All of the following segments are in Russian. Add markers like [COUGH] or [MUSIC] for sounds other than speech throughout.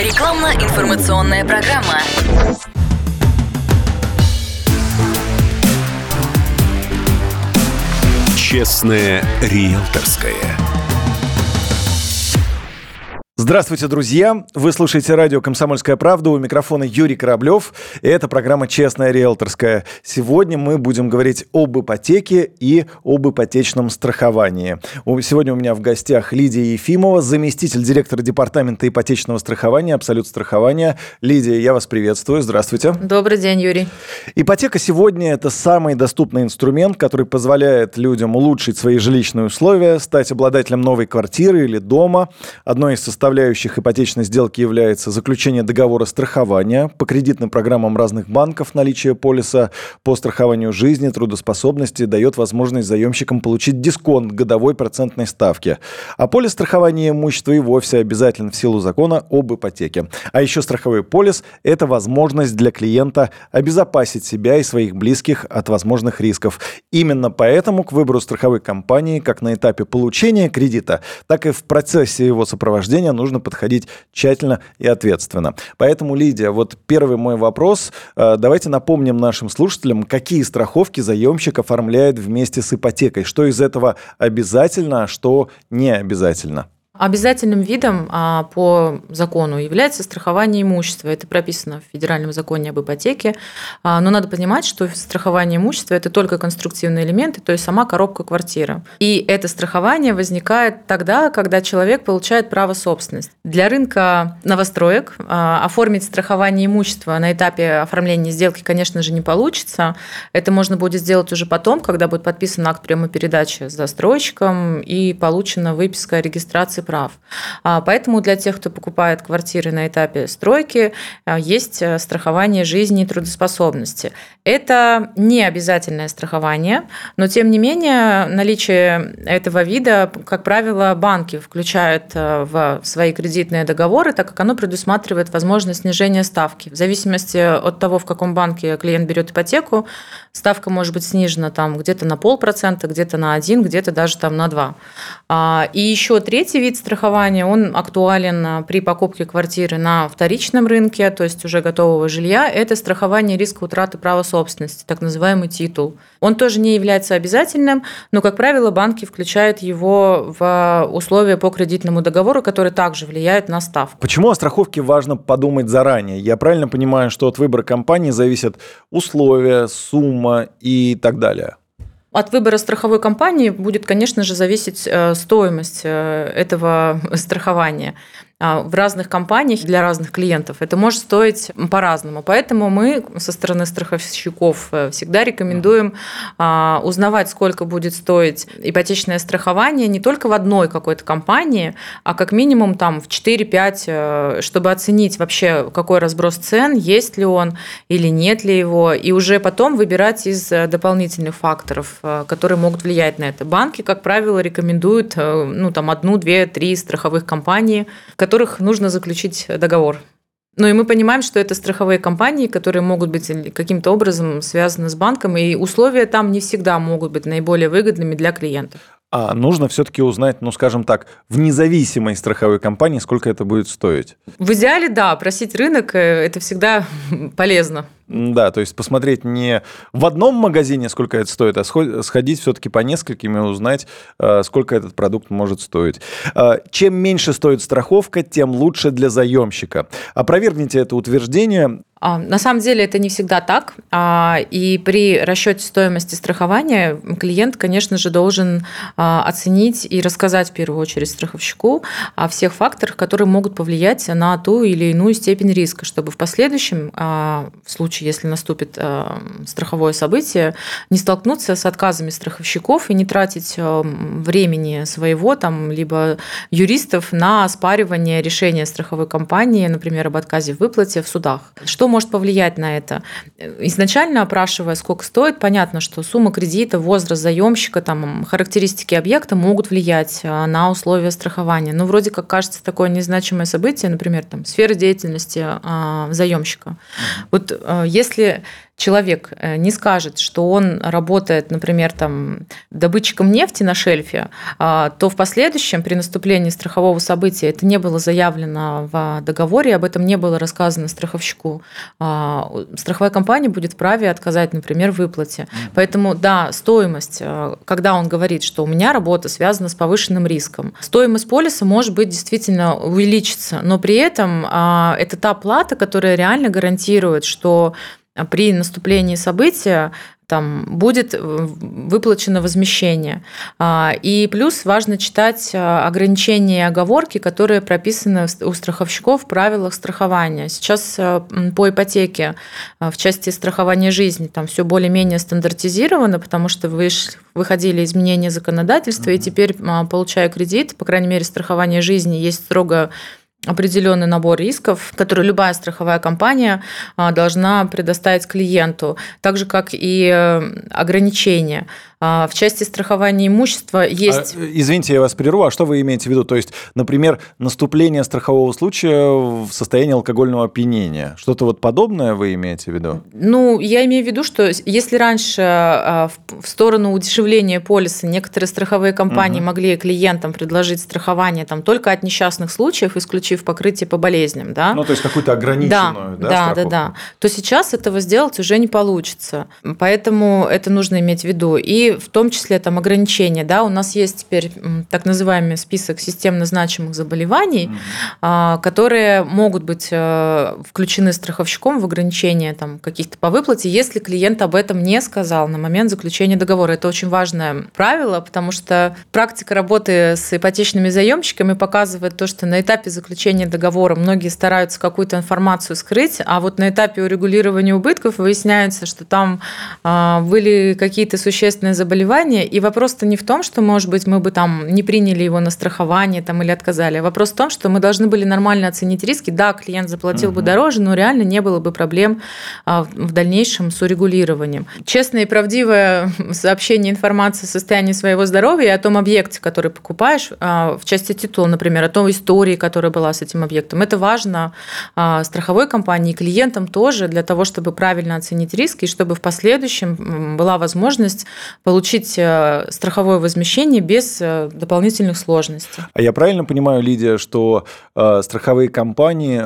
Рекламно-информационная программа. Честное риэлторское. Здравствуйте, друзья! Вы слушаете радио «Комсомольская правда». У микрофона Юрий Кораблев. И это программа «Честная риэлторская». Сегодня мы будем говорить об ипотеке и об ипотечном страховании. Сегодня у меня в гостях Лидия Ефимова, заместитель директора департамента ипотечного страхования «Абсолют страхования». Лидия, я вас приветствую. Здравствуйте. Добрый день, Юрий. Ипотека сегодня – это самый доступный инструмент, который позволяет людям улучшить свои жилищные условия, стать обладателем новой квартиры или дома. Одной из составляющих составляющих ипотечной сделки является заключение договора страхования по кредитным программам разных банков. Наличие полиса по страхованию жизни, трудоспособности дает возможность заемщикам получить дисконт годовой процентной ставки. А полис страхования имущества и вовсе обязателен в силу закона об ипотеке. А еще страховой полис – это возможность для клиента обезопасить себя и своих близких от возможных рисков. Именно поэтому к выбору страховой компании как на этапе получения кредита, так и в процессе его сопровождения нужно подходить тщательно и ответственно. Поэтому, Лидия, вот первый мой вопрос. Э, давайте напомним нашим слушателям, какие страховки заемщик оформляет вместе с ипотекой. Что из этого обязательно, а что не обязательно? Обязательным видом а, по закону является страхование имущества. Это прописано в Федеральном законе об ипотеке. А, но надо понимать, что страхование имущества – это только конструктивные элементы, то есть сама коробка квартиры. И это страхование возникает тогда, когда человек получает право собственности. Для рынка новостроек а, оформить страхование имущества на этапе оформления сделки, конечно же, не получится. Это можно будет сделать уже потом, когда будет подписан акт прямой передачи с застройщиком и получена выписка о регистрации прав. А, поэтому для тех, кто покупает квартиры на этапе стройки, а, есть э, страхование жизни и трудоспособности. Это не обязательное страхование, но тем не менее наличие этого вида, как правило, банки включают э, в свои кредитные договоры, так как оно предусматривает возможность снижения ставки. В зависимости от того, в каком банке клиент берет ипотеку, ставка может быть снижена там где-то на полпроцента, где-то на один, где-то даже там на два. А, и еще третий вид страхования, он актуален а, при покупке квартиры на вторичном рынке, то есть уже готового жилья. Это страхование риска утраты права собственности, так называемый титул. Он тоже не является обязательным, но, как правило, банки включают его в условия по кредитному договору, которые также влияют на ставку. Почему о страховке важно подумать заранее? Я правильно понимаю, что от выбора компании зависят условия, сумма и так далее? От выбора страховой компании будет, конечно же, зависеть э, стоимость э, этого [LAUGHS] страхования. А, в разных компаниях для разных клиентов это может стоить по-разному. Поэтому мы со стороны страховщиков э, всегда рекомендуем а, узнавать, сколько будет стоить ипотечное страхование не только в одной какой-то компании, а как минимум там в 4-5, э, чтобы оценить вообще, какой разброс цен, есть ли он или нет ли его, и уже потом выбирать из э, дополнительных факторов, которые могут влиять на это. Банки, как правило, рекомендуют ну, там, одну, две, три страховых компании, которых нужно заключить договор. Ну и мы понимаем, что это страховые компании, которые могут быть каким-то образом связаны с банком, и условия там не всегда могут быть наиболее выгодными для клиентов. А нужно все-таки узнать, ну, скажем так, в независимой страховой компании, сколько это будет стоить. В идеале, да, просить рынок э, – это всегда [LAUGHS] полезно. Да, то есть посмотреть не в одном магазине, сколько это стоит, а сходить все-таки по нескольким и узнать, э, сколько этот продукт может стоить. Э, чем меньше стоит страховка, тем лучше для заемщика. Опровергните это утверждение. А, на самом деле это не всегда так. А, и при расчете стоимости страхования клиент, конечно же, должен а, оценить и рассказать в первую очередь страховщику о всех факторах, которые могут повлиять на ту или иную степень риска, чтобы в последующем, в случае, если наступит страховое событие, не столкнуться с отказами страховщиков и не тратить времени своего, там, либо юристов на оспаривание решения страховой компании, например, об отказе в выплате в судах. Что может повлиять на это? Изначально опрашивая, сколько стоит, понятно, что сумма кредита, возраст заемщика, там, характеристики объекта могут влиять а, на условия страхования. Но вроде как кажется такое незначимое событие, например, там, сфера деятельности заемщика. Вот если человек э, не скажет, что он работает, например, там, добытчиком нефти на шельфе, а, то в последующем при наступлении страхового события это не было заявлено в договоре, об этом не было рассказано страховщику. А, страховая компания будет вправе отказать, например, в выплате. Поэтому, да, стоимость, э, когда он говорит, что у меня работа связана с повышенным риском, стоимость полиса может быть действительно увеличится, но при этом а, это та плата, которая реально гарантирует, что при наступлении события там будет э, выплачено возмещение. А, и плюс важно читать а, ограничения и оговорки, которые прописаны у страховщиков в правилах страхования. Сейчас э, по ипотеке в части страхования жизни там все более-менее стандартизировано, потому что выходили изменения законодательства, mm-hmm. и теперь, получая кредит, по крайней мере, страхование жизни есть строго определенный набор рисков, который любая страховая компания а, должна предоставить клиенту, так же как и э, ограничения. А, в части страхования имущества есть... А, извините, я вас прерву. А что вы имеете в виду? То есть, например, наступление страхового случая в состоянии алкогольного опьянения. Что-то вот подобное вы имеете в виду? Ну, я имею в виду, что если раньше а, в сторону удешевления полиса некоторые страховые компании угу. могли клиентам предложить страхование там, только от несчастных случаев, исключив покрытие по болезням, да? Ну, то есть какую-то ограниченную, да, да, да, да, да. То сейчас этого сделать уже не получится. Поэтому это нужно иметь в виду. И в том числе там ограничения. Да, у нас есть теперь так называемый список системно значимых заболеваний, mm-hmm. которые могут быть э, включены страховщиком в ограничения там, каких-то по выплате, если клиент об этом не сказал на момент заключения договора. Это очень важное правило, потому что практика работы с ипотечными заемщиками показывает то, что на этапе заключения договора многие стараются какую-то информацию скрыть, а вот на этапе урегулирования убытков выясняется, что там а, были какие-то существенные заболевание. И вопрос-то не в том, что, может быть, мы бы там не приняли его на страхование там, или отказали. Вопрос в том, что мы должны были нормально оценить риски. Да, клиент заплатил угу. бы дороже, но реально не было бы проблем а, в дальнейшем с урегулированием. Честное и правдивое сообщение информации о состоянии своего здоровья и о том объекте, который покупаешь, а, в части титула, например, о той истории, которая была с этим объектом. Это важно а, страховой компании и клиентам тоже для того, чтобы правильно оценить риски и чтобы в последующем была возможность получить э, страховое возмещение без э, дополнительных сложностей. А я правильно понимаю, Лидия, что э, страховые компании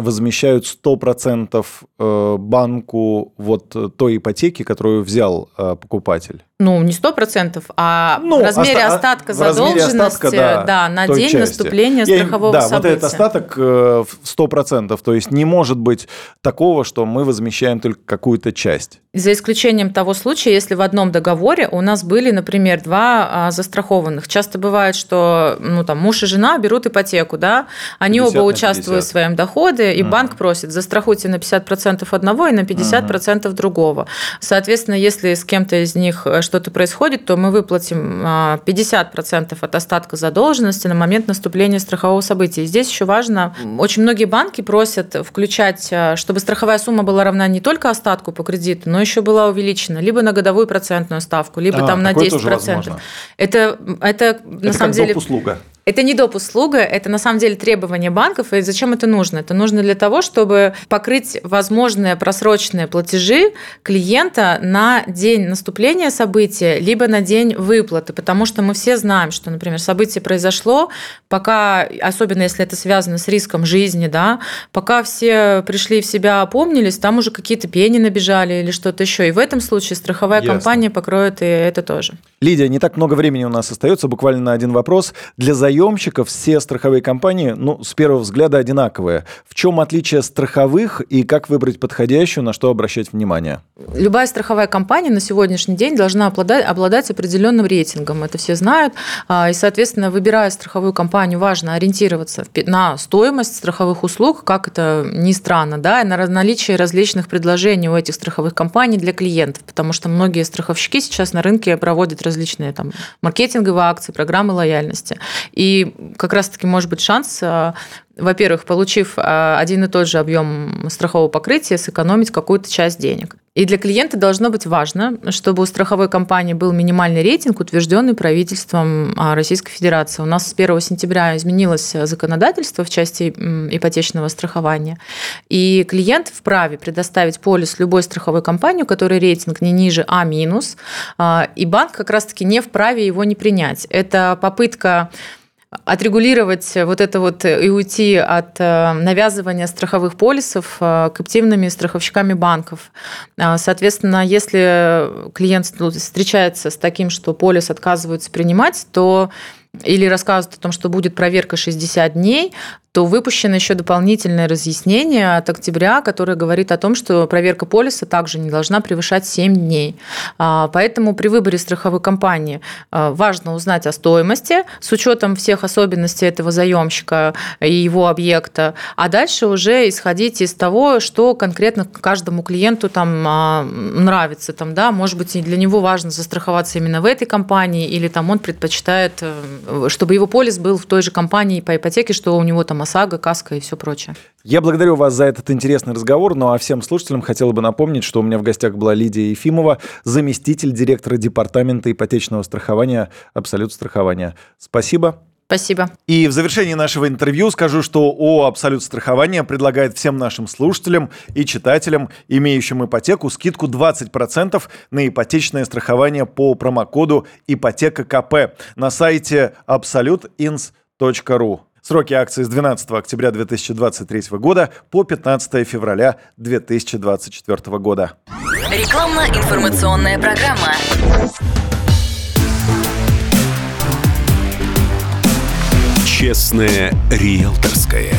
возмещают 100% э, банку вот той ипотеки, которую взял покупатель? Ну, не сто процентов, а ну, в размере оста- остатка задолженности остатка, да, да, на день части. наступления Я, страхового да, события. вот этот остаток в сто процентов, то есть не может быть такого, что мы возмещаем только какую-то часть. За исключением того случая, если в одном договоре у нас были, например, два а, застрахованных. Часто бывает, что ну, там, муж и жена берут ипотеку, да, они оба участвуют в своем доходе, и uh банк просит, застрахуйте на 50% одного и на 50% uh другого. Соответственно, если с кем-то из них э, что-то происходит, то мы выплатим 50% а, от остатка задолженности на момент наступления страхового события. И здесь еще важно, очень многие банки просят включать, а, чтобы страховая сумма была равна не только остатку по кредиту, но еще была увеличена либо на годовую процентную ставку, либо а, там на 10%. Это, это, это на самом деле... услуга. Это не доп. услуга, это на самом деле требование банков. И зачем это нужно? Это нужно для того, чтобы покрыть возможные просроченные платежи клиента на день наступления события, либо на день выплаты. Потому что мы все знаем, что, например, событие произошло, пока, особенно если это связано с риском жизни, да, пока все пришли в себя, опомнились, там уже какие-то пени набежали или что-то еще. И в этом случае страховая Ясно. компания покроет и это тоже. Лидия, не так много времени у нас остается, буквально на один вопрос. Для заемщиков все страховые компании, ну, с первого взгляда одинаковые. В чем отличие страховых и как выбрать подходящую, на что обращать внимание? Любая страховая компания на сегодняшний день должна обладать, обладать определенным рейтингом. Это все знают. А, и, соответственно, выбирая страховую компанию, важно ориентироваться на стоимость страховых услуг, как это ни странно, да, и на наличие различных предложений у этих страховых компаний для клиентов, потому что многие страховщики сейчас на рынке проводят различные там маркетинговые акции, программы лояльности. И как раз-таки может быть шанс а, во-первых, получив а, один и тот же объем страхового покрытия, сэкономить какую-то часть денег. И для клиента должно быть важно, чтобы у страховой компании был минимальный рейтинг, утвержденный правительством а, Российской Федерации. У нас с 1 сентября изменилось законодательство в части ипотечного страхования, и клиент вправе предоставить полис любой страховой компании, у которой рейтинг не ниже а, и банк как раз-таки не вправе его не принять. Это попытка отрегулировать вот это вот и уйти от э, навязывания страховых полисов э, каптивными страховщиками банков. А, соответственно, если клиент встречается с таким, что полис отказываются принимать, то или рассказывают о том, что будет проверка 60 дней, то выпущено еще дополнительное разъяснение от октября, которое говорит о том, что проверка полиса также не должна превышать 7 дней. А, поэтому при выборе страховой компании а, важно узнать о стоимости с учетом всех особенностей этого заемщика и его объекта, а дальше уже исходить из того, что конкретно каждому клиенту там а, нравится. Там, да, может быть, для него важно застраховаться именно в этой компании, или там он предпочитает, э, чтобы его полис был в той же компании по ипотеке, что у него там ОСАГО, КАСКО и все прочее. Я благодарю вас за этот интересный разговор, ну а всем слушателям хотел бы напомнить, что у меня в гостях была Лидия Ефимова, заместитель директора департамента ипотечного страхования «Абсолют страхования». Спасибо. Спасибо. И в завершении нашего интервью скажу, что ООО «Абсолют страхования» предлагает всем нашим слушателям и читателям, имеющим ипотеку, скидку 20% на ипотечное страхование по промокоду «Ипотека КП» на сайте absolutins.ru. Сроки акции с 12 октября 2023 года по 15 февраля 2024 года. Рекламно-информационная программа. Честное риэлторское.